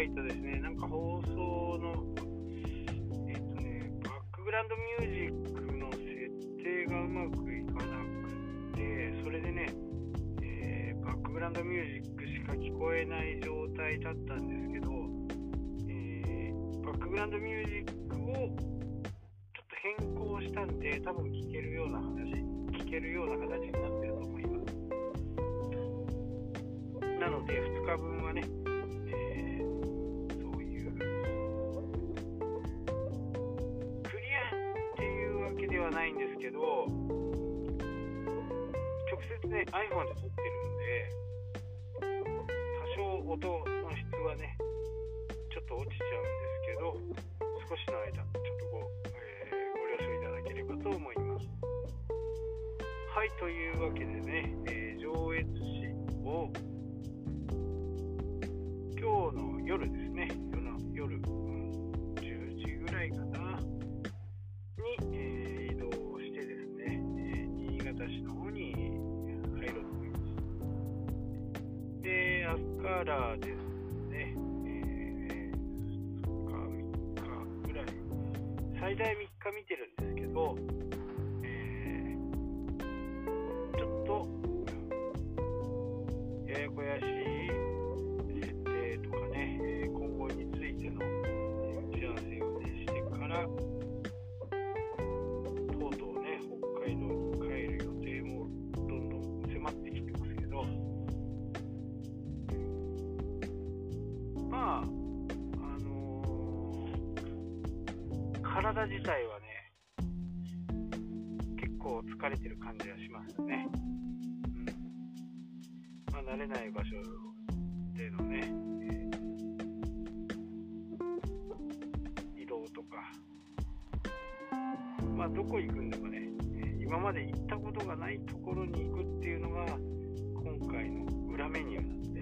回とですね、なんか放送の、えっ、とね、バックグラウンドミュージックの設定がうまくいかなくて、それでね、えー、バックグラウンドミュージックしか聞こえない状態だったんですけど、えー、バックグラウンドミュージックをちょっと変更したんで、多分聞けるような話、聞けるような形になってると思います。なので、2日分はね、けど、直接ね、iPhone で撮ってるんで、多少音の質はね、ちょっと落ちちゃうんですけど、少しの間、ちょっとご,、えーご了承いただければと思います。はい、というわけでね、えー上越市を今日の夜ですね、夜の夜、最大3日見てるんですけど、えーちょっと、ややこやしい体自体はね、結構疲れてる感じがしますね。うんまあ、慣れない場所でのね、えー移動とか、まあ、どこ行くんでもね、え今まで行ったことがないところに行くっていうのが、今回の裏メニューなんで、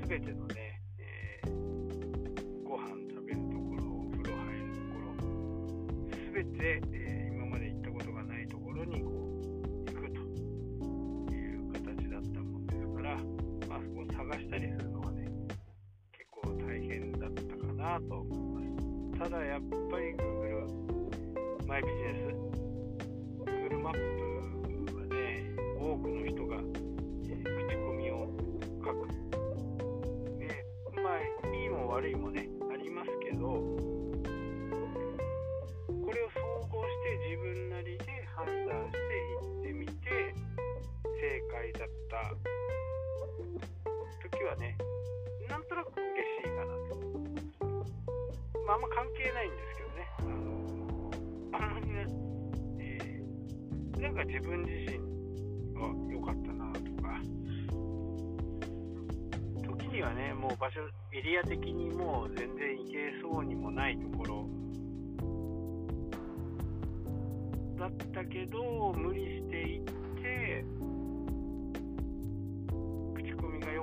すべてのね、探したりするのはね、結構大変だったかなと思います。ただやっぱり Google マイビジネス、はねなんとなく嬉しいかなと、まあ、あんま関係ないんですけどね。あのあんまりね、えーなんか自分自身は良かったなとか。時にはねもう場所エリア的にもう全然行けそうにもないところ。だったけど無理して行って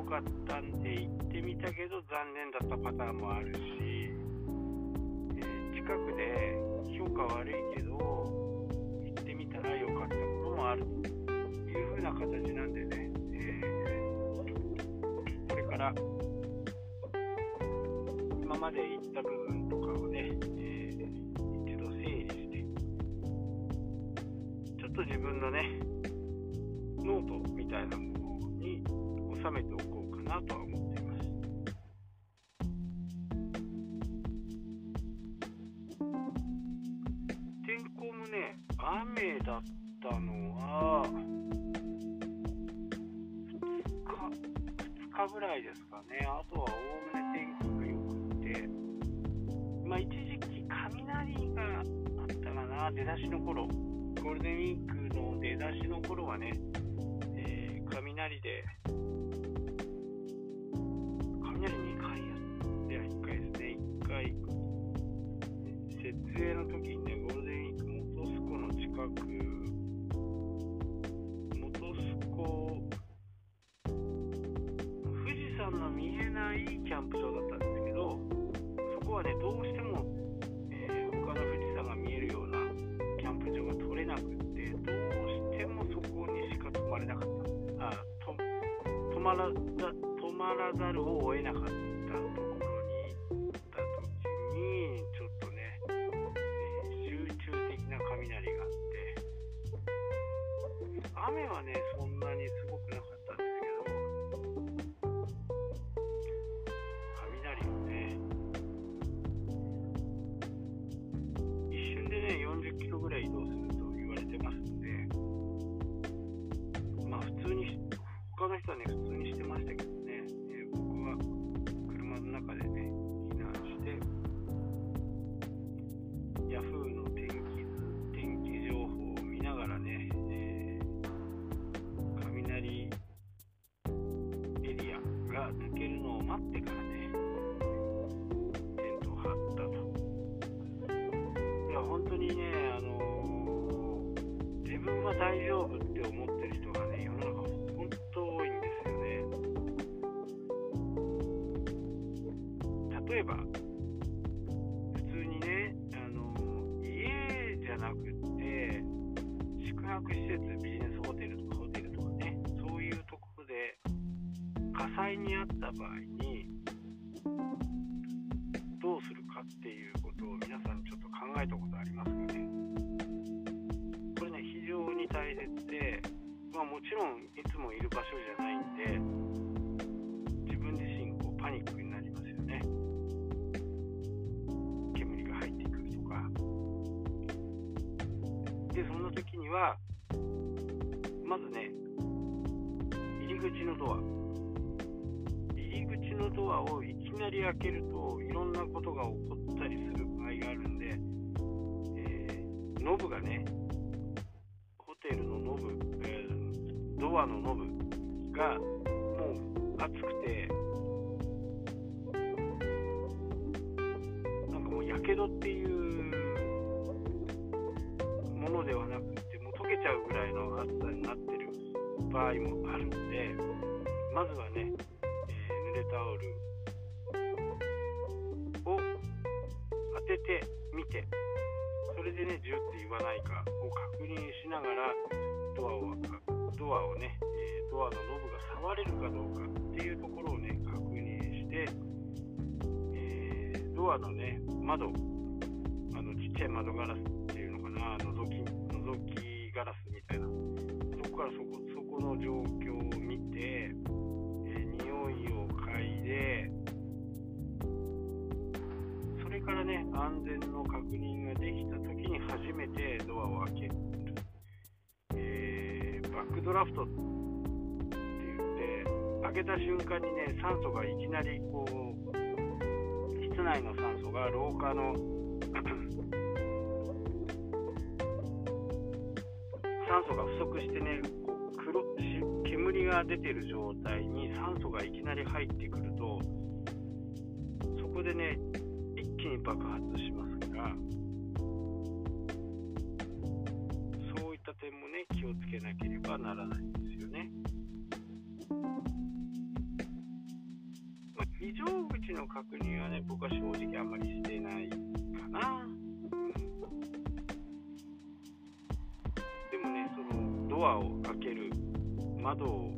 かったんで行ってみたけど残念だったパターンもあるし、えー近くで評価悪いけど行ってみたら良かったこともあるというふうな形なんでね、えーこれから今まで行った分雨だったのは2日、2日ぐらいですかね。あとはおおむね天気が良くて、まあ一時期雷があったかな、出だしの頃。ゴールデンウィークの出だしの頃はね、えー雷で、雷2回やっては1回ですね、1回、設営の時にね、湖の近く、本栖湖、富士山の見えないキャンプ場だったんですけど、そこはね、どうしても、えー他の富士山が見えるようなキャンプ場が取れなくて、どうしてもそこにしか泊まれなかった。あと止まら止まらざるを得なかった。ヤフーの天気図天気情報を見ながらね、えー雷エリアが抜けるのを待ってからねテントを張ったと。いや本当にねあのー自分は大丈夫って思ってる人がね世の中本当多いんですよね。例えばあった場合にどうするかっていうことを皆さんちょっと考えたことありますかね。これね非常に大切で、まあ、もちろんいつもいる場所じゃないんで自分自身こうパニックになりますよね。煙が入ってくるとか。でそんな時にはまずね入り口のドア。ドアをいきなり開けるといろんなことが起こったりする場合があるんで、えーノブがねホテルのノブ、えードアのノブがもう熱くてなんかもうやけどっていうものではなくてもう溶けちゃうぐらいの熱さになってる場合もあるのでまずはね、濡れタオルを当ててみてそれでねジュって言わないかを確認しながらドアをドアをね、えドアのノブが触れるかどうかっていうところをね確認して、えードアのね窓あのちっちゃい窓ガラスっていうのかな覗き覗きガラスみたいな。そこからそこそこの状況を見て、えー匂いを嗅いでそれからね安全の確認ができた時に初めてドアを開ける、えーバックドラフトって言って開けた瞬間にね酸素がいきなりこう室内の酸素が廊下の 酸素が不足してねが出てる状態に酸素がいきなり入ってくるとそこでね一気に爆発しますからそういった点もね気をつけなければならないんですよね。まあ、非常口の確認はね僕は正直あんまりしてないかな。でもね、そのドアを開ける窓を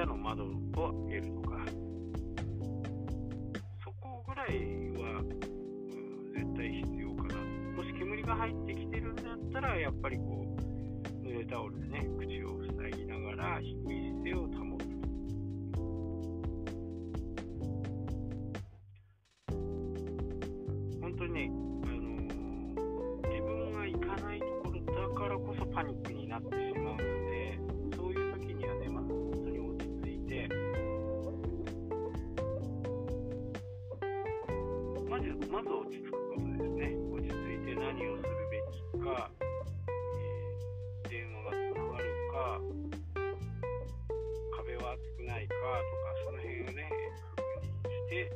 屋の窓を開けるとか、そこぐらいは、うん絶対必要かな。もし煙が入ってきてるんだったら、やっぱりこう、濡れタオルでね、口を塞ぎながら低い姿勢を保つ。本当にね、あのー自分が行かないところだからこそパニックにまず落ち着くことですね。落ち着いて何をするべきか、えー電話がつながるか、壁は厚くないかとか、その辺をね、確認して、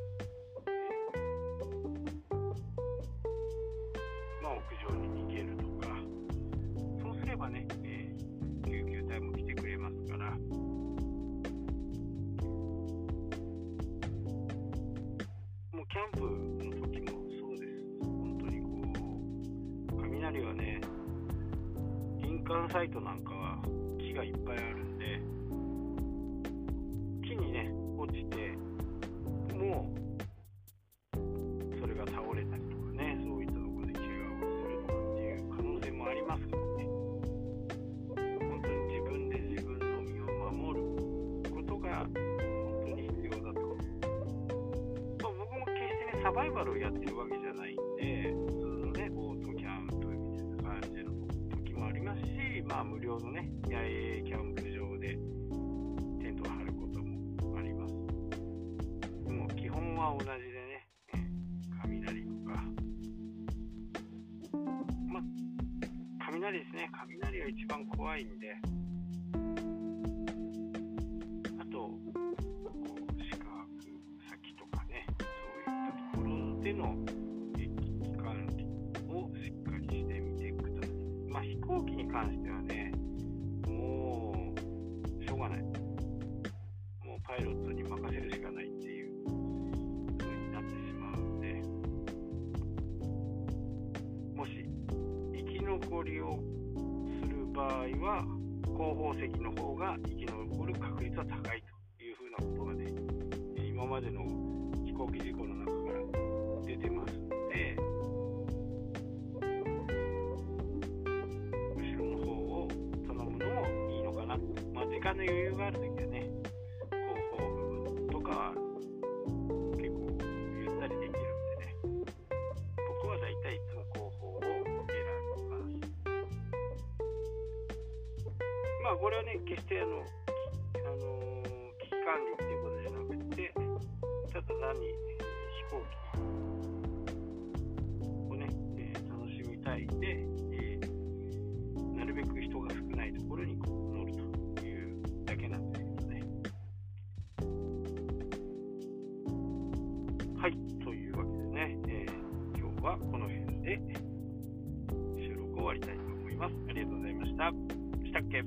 間サイトなんかは木がいっぱいあるんで木にね落ちてもうそれが倒れたりとかねそういったところで怪我をするとかっていう可能性もありますからね。本当に自分で自分の身を守ることが本当に必要だと、まあ、僕も決してねサバイバルをやってるわけじゃないんでまあ無料のね野営キャンプ場でテントを張ることもあります。でも基本は同じでね、雷とか。まあ雷ですね。雷が一番怖いんで。あとこう宿泊先とかねそういったところでの残りをする場合は後方席の方が生き残る確率は高いというふうなことがね今までの飛行機事故の中から出てますので後ろの方を頼むのもいいのかなまあ時間の余裕がある時これはね決してあの、あの危機管理っていうことじゃなくてただ単に飛行機をね、えー楽しみたいで、えーなるべく人が少ないところにこう乗るというだけなんですけどね。はいというわけでね、えー今日はこの辺で収録を終わりたいと思います。ありがとうございました。したっけ？